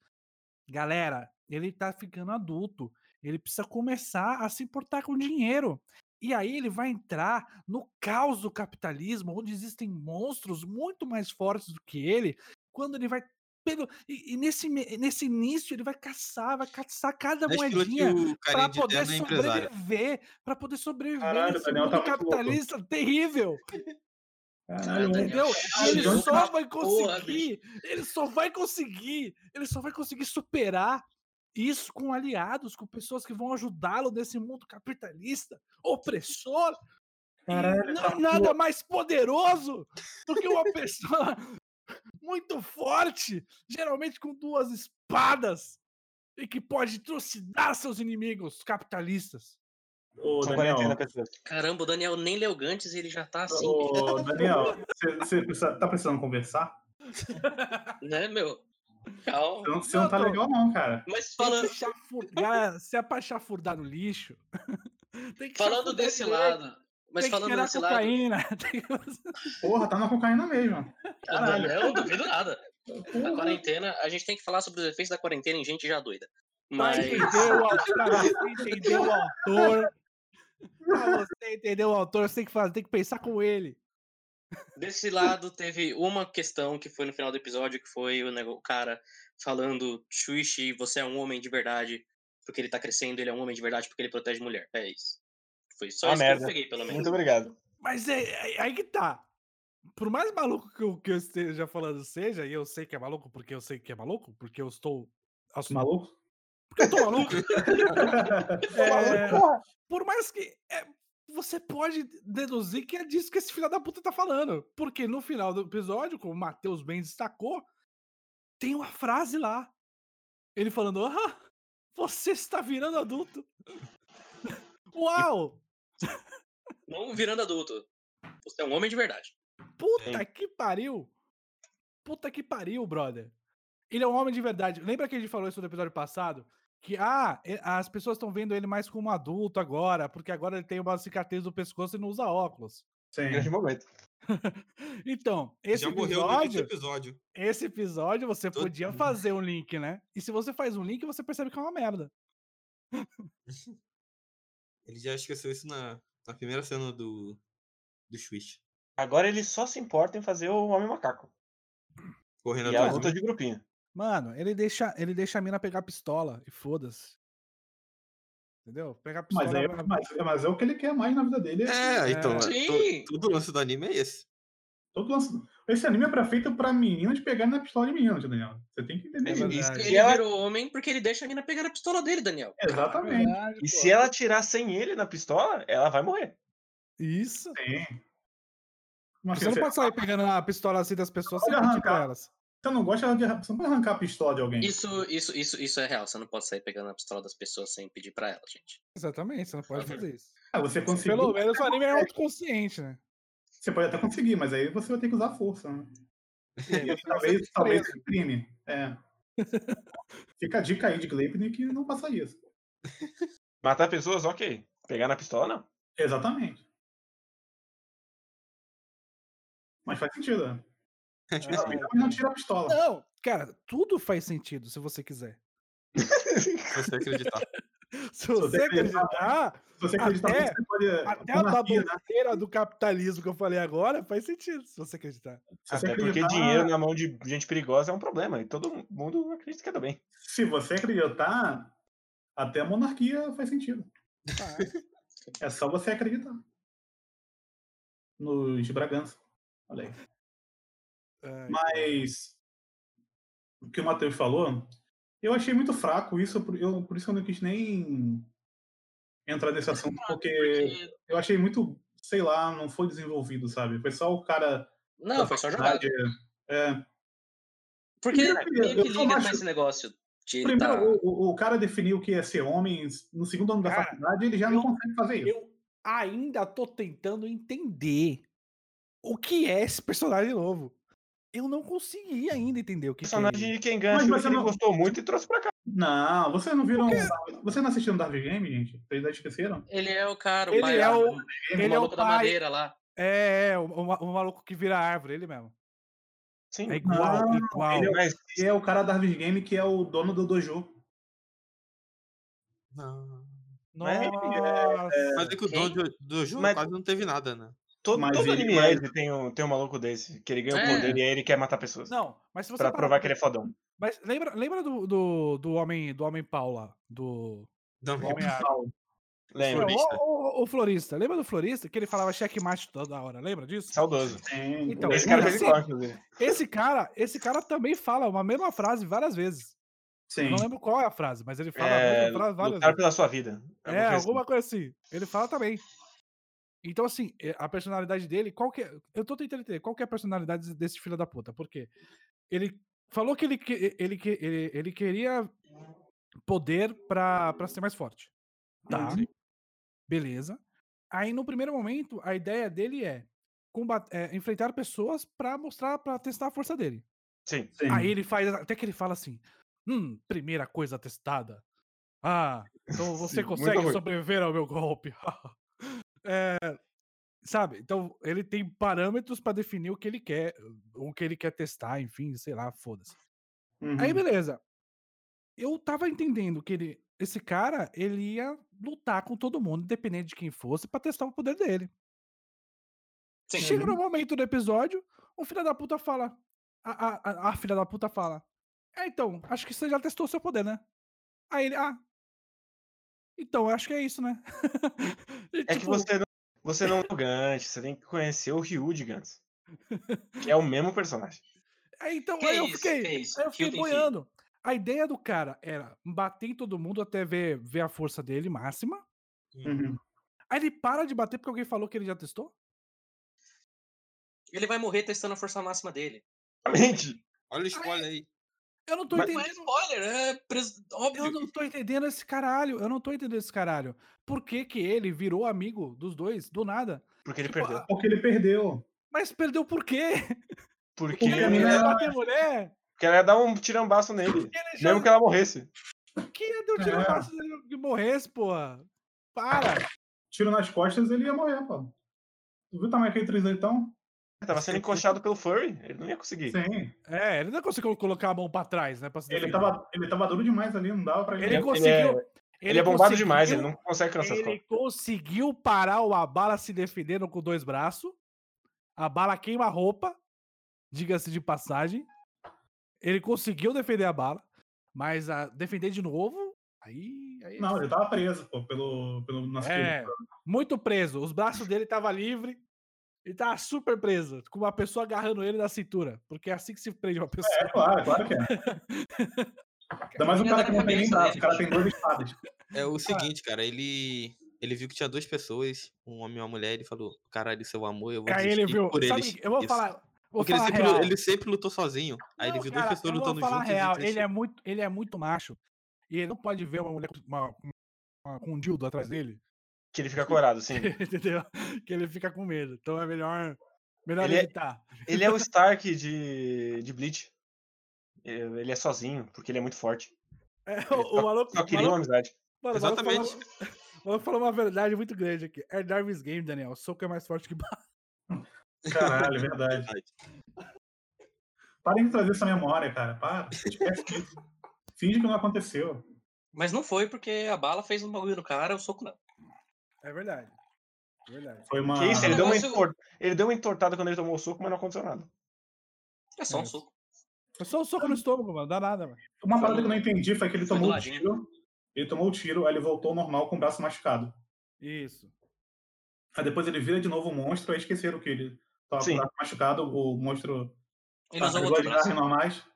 Galera, ele tá ficando adulto. Ele precisa começar a se importar com dinheiro. E aí ele vai entrar no caos do capitalismo, onde existem monstros muito mais fortes do que ele, quando ele vai pelo e, e nesse, nesse início ele vai caçar, vai caçar cada é moedinha para poder sobreviver, para poder sobreviver Caralho, nesse mundo tá capitalista louco. terrível. Caralho, entendeu? Ele só vai conseguir, ele só vai conseguir, ele só vai conseguir superar isso com aliados, com pessoas que vão ajudá-lo nesse mundo capitalista, opressor. Caralho, não é nada mais poderoso do que uma pessoa muito forte, geralmente com duas espadas, e que pode trucidar seus inimigos capitalistas. Ô, Daniel. Caramba, o Daniel nem leu Gantes e ele já tá assim. Ô, Daniel, você, tá precisando conversar? né, meu? Calma. Então, você não tá legal, não, cara. Mas falando. Chafurdar, se é pra chafurdar no lixo. falando desse lado. Mas tem falando desse cocaína. lado. Porra, tá na cocaína mesmo. Caralho. Eu não duvido nada. Na quarentena, a gente tem que falar sobre os efeitos da quarentena em gente já doida. Mas. Pra entender o, pra você entender o autor. Pra você entender o autor, você tem que, fazer, tem que pensar com ele. Desse lado, teve uma questão que foi no final do episódio, que foi o, o cara falando, Shuichi, você é um homem de verdade, porque ele tá crescendo, ele é um homem de verdade porque ele protege mulher. É isso. Foi só isso merda. que eu peguei, pelo menos. Muito obrigado. Mas é, é, aí que tá. Por mais maluco que eu, que eu esteja falando seja, e eu sei que é maluco porque eu sei que é maluco, porque eu estou... Maluco? Porque eu tô maluco. é, por mais que... É, você pode deduzir que é disso que esse filho da puta tá falando. Porque no final do episódio, como o Matheus bem destacou, tem uma frase lá. Ele falando: Ah, você está virando adulto. Uau! Não virando adulto. Você é um homem de verdade. Puta que pariu! Puta que pariu, brother. Ele é um homem de verdade. Lembra que a gente falou isso no episódio passado? que ah, as pessoas estão vendo ele mais como adulto agora, porque agora ele tem uma cicatriz no pescoço e não usa óculos. Sim. Grande momento. então, esse episódio, episódio, Esse episódio você Todo... podia fazer um link, né? E se você faz um link, você percebe que é uma merda. ele já esqueceu isso na, na primeira cena do, do Switch. Agora ele só se importa em fazer o Homem Macaco. Correndo e a luta de grupinho. Mano, ele deixa, ele deixa a mina pegar a pistola e foda-se. Entendeu? Pegar a pistola. Mas é, mas, mas é o que ele quer mais na vida dele. É, é então. É, todo lance do anime é esse. Todo lance. Esse anime é pra, feito pra meninas pegarem na pistola de menino, Daniel. Você tem que entender é isso. Ele ela... virou homem porque ele deixa a menina pegar na pistola dele, Daniel. Exatamente. E se ela tirar sem ele na pistola, ela vai morrer. Isso. Sim. Mas você não pode sair pegando a pistola assim das pessoas sem pra elas. Você não gosta de. Você não pode arrancar a pistola de alguém. Isso, isso, isso, isso é real. Você não pode sair pegando a pistola das pessoas sem pedir pra elas, gente. Exatamente, você não pode fazer isso. Ah, você conseguiu. Pelo menos o anime é autoconsciente, né? Você pode até conseguir, mas aí você vai ter que usar força, né? É, talvez, talvez crime. É. Fica a dica aí de Gleipnir que não passa isso. Matar pessoas, ok. Pegar na pistola, não. Exatamente. Mas faz sentido, né? É. não tira a pistola. Não, cara, tudo faz sentido se você quiser. se você acreditar. Se você acreditar, se você acreditar até, você pode, até a baboseira né? do capitalismo que eu falei agora faz sentido, se você acreditar. Se você até acreditar... porque dinheiro na mão de gente perigosa é um problema, e todo mundo acredita que é do bem. Se você acreditar, Até a monarquia faz sentido. Ah. É só você acreditar. Nos Bragança. Olha aí. Ai, Mas o que o Matheus falou, eu achei muito fraco isso, eu, por isso eu não quis nem entrar nesse assunto, porque eu achei muito, sei lá, não foi desenvolvido, sabe? Foi só o cara. Não, foi só jogado. É. Porque meio que liga acho... esse negócio. Primeiro, tá... o, o, cara definiu que ia ser homem no segundo ano da cara, faculdade, ele já eu, não consegue fazer isso. Eu ainda tô tentando entender o que é esse personagem novo. Eu não consegui ainda entender o que, personagem é. de quem ganha, mas você não gostou muito e trouxe pra cá. Não, vocês não viram. Porque... Você não assistiu um Dark Game, gente? Vocês já esqueceram? Ele é o cara, o ele pai é o, o, ele é o maluco pai, da madeira lá. É, é o, o, maluco que vira árvore, ele mesmo. Sim. É igual, não, igual. Ele é, mas... ele é o cara da Dark Game que é o dono do dojo. Não. Nossa. É, mas é que o dono do dojo mas... quase não teve nada, né? Todo, mas todo ele, anime mas... tem, um, tem um maluco desse, que ele ganha o é. poder e aí ele quer matar pessoas. Não, mas se você. Pra provar que ele é fodão. Mas lembra, lembra do, do, do homem do homem pau lá? Do. Do, do homem pau. Lembra. O, o, o, florista. Lembra do florista? Que ele falava checkmate toda hora. Lembra disso? Saudoso. Então, esse cara, esse, esse cara, esse cara também fala uma mesma frase várias vezes. Sim. Eu não lembro qual é a frase, mas ele fala é, a mesma frase várias vezes. pela sua vida. É, alguma assim. coisa assim. Ele fala também. Então, assim, eh, a personalidade dele, qual que é, Eu tô tentando entender qual que é a personalidade desse filho da puta. Porque ele falou que ele, ele, ele, ele queria poder pra, pra ser mais forte. Tá. Uhum. Beleza. Aí, no primeiro momento, a ideia dele é, combater, é enfrentar pessoas pra mostrar, pra testar a força dele. Sim, sim. Aí ele faz. Até que ele fala assim: Hum, primeira coisa testada. Ah, então você consegue sobreviver ao meu golpe. É, sabe? Então ele tem parâmetros para definir o que ele quer, o que ele quer testar, enfim, sei lá, foda-se. Uhum. Aí beleza. Eu tava entendendo que ele, esse cara, ele ia lutar com todo mundo, independente de quem fosse, para testar o poder dele. Sim. Chega no momento do episódio, o filho da puta fala. A, a, a, a filha da puta fala. É, então, acho que você já testou o seu poder, né? Aí ele, ah, então, eu acho que é isso, né? e, é tipo... que você não, você não é o Gantz, você tem que conhecer o Ryu de Gantz. Que é o mesmo personagem. É, então, aí eu fiquei, aí eu fiquei boiando. A ideia do cara era bater em todo mundo até ver, ver a força dele máxima. Uhum. Aí ele para de bater porque alguém falou que ele já testou? Ele vai morrer testando a força máxima dele. Exatamente. Olha o spoiler aí. Eu não tô mas, entendendo. Mas spoiler, é pres... óbvio. Eu não tô entendendo esse caralho. Eu não tô entendendo esse caralho. Por que, que ele virou amigo dos dois do nada? Porque ele tipo, perdeu. A... Porque ele perdeu. Mas perdeu por quê? Porque, Porque ele ia bater mulher. Porque ela ia dar um tirambaço nele. Já... Mesmo que ela morresse. Que ia dar um tirambaço é. nele que morresse, porra. Para. Tiro nas costas, ele ia morrer, pô. Tu viu o tamanho que ele então? Tava sendo encoxado pelo Furry, ele não ia conseguir. Sim. É, ele não conseguiu colocar a mão pra trás, né? Pra ele, tava, ele tava duro demais ali, não dava pra ele. Ele conseguiu. Ele é, ele é bombado demais, ele não consegue cansar Ele conseguiu parar o Abala se defendendo com dois braços. A bala queima a roupa, diga-se de passagem. Ele conseguiu defender a bala, mas a defender de novo, aí. aí não, ele tava preso, pô, pelo, pelo nosso é, Muito preso. Os braços dele estavam livres. Ele tava super preso, com uma pessoa agarrando ele na cintura. Porque é assim que se prende uma pessoa. É, claro, claro que é. Ainda mais um cara que não tem nem braço, o cara tem dois espadas. É o seguinte, cara, ele. Ele viu que tinha duas pessoas, um homem e uma mulher, ele falou: Caralho, seu amor, eu vou Cara, ele viu. por Sabe, eles. Eu vou Isso. falar. Vou Porque ele, sempre, ele sempre lutou sozinho. Aí não, ele viu cara, duas pessoas lutando juntas. Real. Ele, é muito, ele é muito macho. E ele não pode ver uma mulher com, uma, uma, com um dildo atrás dele. Que ele fica corado, sim. Entendeu? Que ele fica com medo. Então é melhor, melhor ele é evitar. É, ele é o Stark de, de Bleach. Ele é sozinho, porque ele é muito forte. É, o, só, o maluco. Só queria uma amizade. Mano, Exatamente. O maluco falou uma verdade muito grande aqui. É Darwin's Game, Daniel. Soco é mais forte que bala. Caralho, é verdade. Parem de trazer essa memória, cara. Para. Finge que não aconteceu. Mas não foi porque a bala fez um bagulho no cara, o soco não. É verdade. É verdade. Foi uma... Que isso, ele, deu uma entor... ele deu uma entortada quando ele tomou o soco, mas não aconteceu nada. É só um é. soco. É só um soco no estômago, mano. Dá nada, mano. Uma parada que eu não entendi foi que ele tomou o tiro. ele tomou o tiro, aí ele voltou normal com o braço machucado. Isso. Aí depois ele vira de novo o monstro, aí esqueceram que ele tava Sim. com o braço machucado, o monstro. Ele usou outro braço. normais.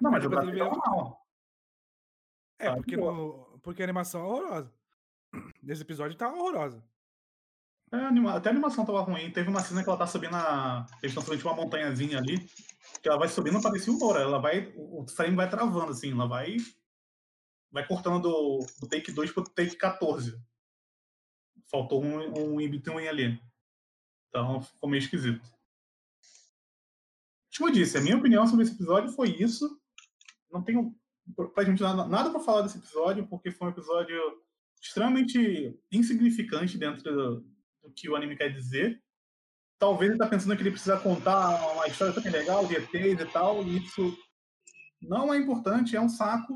Não, mas o braço dele é normal. É, porque, no, porque a animação é horrorosa. Nesse episódio tá horrorosa. É. Até a animação tava ruim. Teve uma cena que ela tá subindo a. Eles estão subindo uma montanhazinha ali. Que ela vai subindo, parecia um Moura. Ela vai. O frame vai travando, assim. Ela vai. Vai cortando do, do take 2 pro take 14. Faltou um, um in between ali. Então ficou meio esquisito. Como eu disse, a minha opinião sobre esse episódio foi isso. Não tenho pra gente nada, nada para falar desse episódio, porque foi um episódio extremamente insignificante dentro do, do que o anime quer dizer. Talvez ele tá pensando que ele precisa contar uma história super legal de ETs e tal, e isso não é importante, é um saco.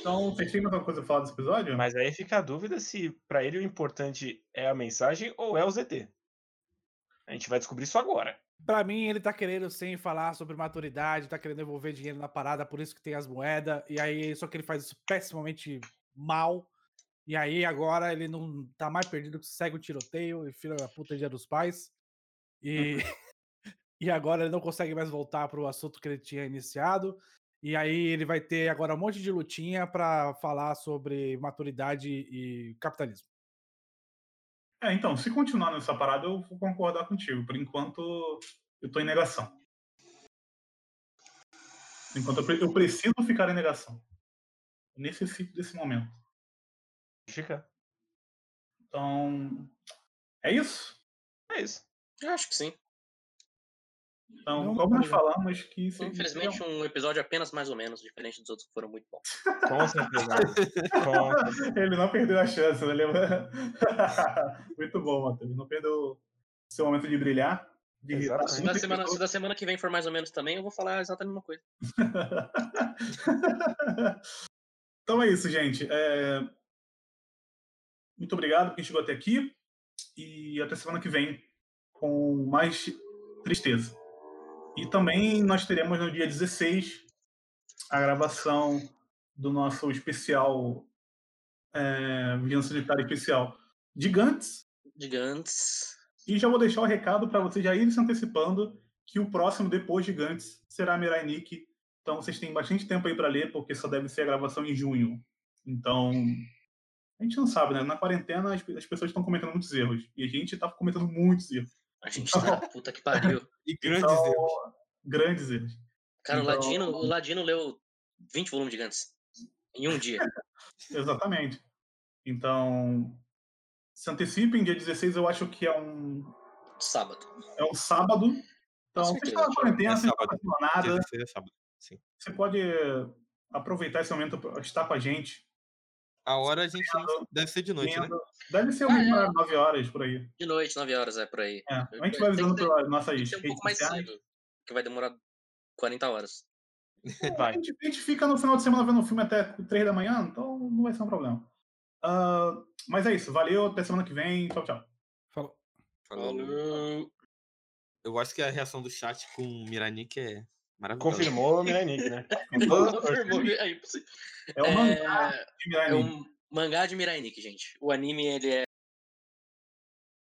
Então, vocês têm mais alguma coisa pra falar desse episódio? Mas aí fica a dúvida se para ele o importante é a mensagem ou é o ZT. A gente vai descobrir isso agora. Pra mim, ele tá querendo sim falar sobre maturidade, tá querendo envolver dinheiro na parada, por isso que tem as moedas, e aí só que ele faz isso pessimamente mal. E aí agora ele não tá mais perdido que segue o tiroteio e filha da puta dia dos pais. E, e agora ele não consegue mais voltar pro assunto que ele tinha iniciado. E aí ele vai ter agora um monte de lutinha para falar sobre maturidade e capitalismo. É, então, se continuar nessa parada, eu vou concordar contigo. Por enquanto, eu tô em negação. Por enquanto, eu preciso ficar em negação. Eu necessito desse momento. Fica. Então, é isso? É isso. Eu acho que sim. Então, não, como nós falamos que. Infelizmente, um episódio apenas mais ou menos, diferente dos outros que foram muito bons. Com certeza. ele não perdeu a chance, né? muito bom, Matheus. Ele não perdeu seu momento de brilhar. De se, da semana, se da semana que vem for mais ou menos também, eu vou falar exatamente a mesma coisa. então é isso, gente. É... Muito obrigado por quem chegou até aqui. E até semana que vem com mais tristeza. E também nós teremos no dia 16 a gravação do nosso especial é, Vigilância Sanitária Especial Gigantes. Gigantes. E já vou deixar o recado para vocês já irem se antecipando que o próximo depois Gigantes será Mirai Nick. Então vocês têm bastante tempo aí para ler, porque só deve ser a gravação em junho. Então, a gente não sabe, né? Na quarentena as, pessoas estão cometendo muitos erros. E a gente está cometendo muitos erros. A gente tá, puta que pariu. E grandes então, erros. Grandes erros. Cara, então... o, Ladino, o Ladino leu 20 volumes gigantes em um dia. Exatamente. Então, se antecipem, dia 16 eu acho que é um. Sábado. É um sábado. Então, você está na quarentena, você não está fazendo nada. É sábado. Sim. Você pode aproveitar esse momento para estar com a gente. A hora a gente não... deve ser de noite, né? Deve ser ah, é. 9 horas por aí. De noite, 9 horas, é por aí. É. A gente vai avisando pelas nossas redes um pouco mais cedo, que vai demorar 40 horas. Vai. A, gente, a gente fica no final de semana vendo o filme até 3 da manhã, então não vai ser um problema. Uh, mas é isso, valeu, até semana que vem. Tchau, tchau. Falou. Falou. Eu acho que a reação do chat com o Miranik é Maravilhoso. Confirmou o Miranic, né? Confirmou, é, é um mangá de É um mangá de Mirai gente. O anime, ele é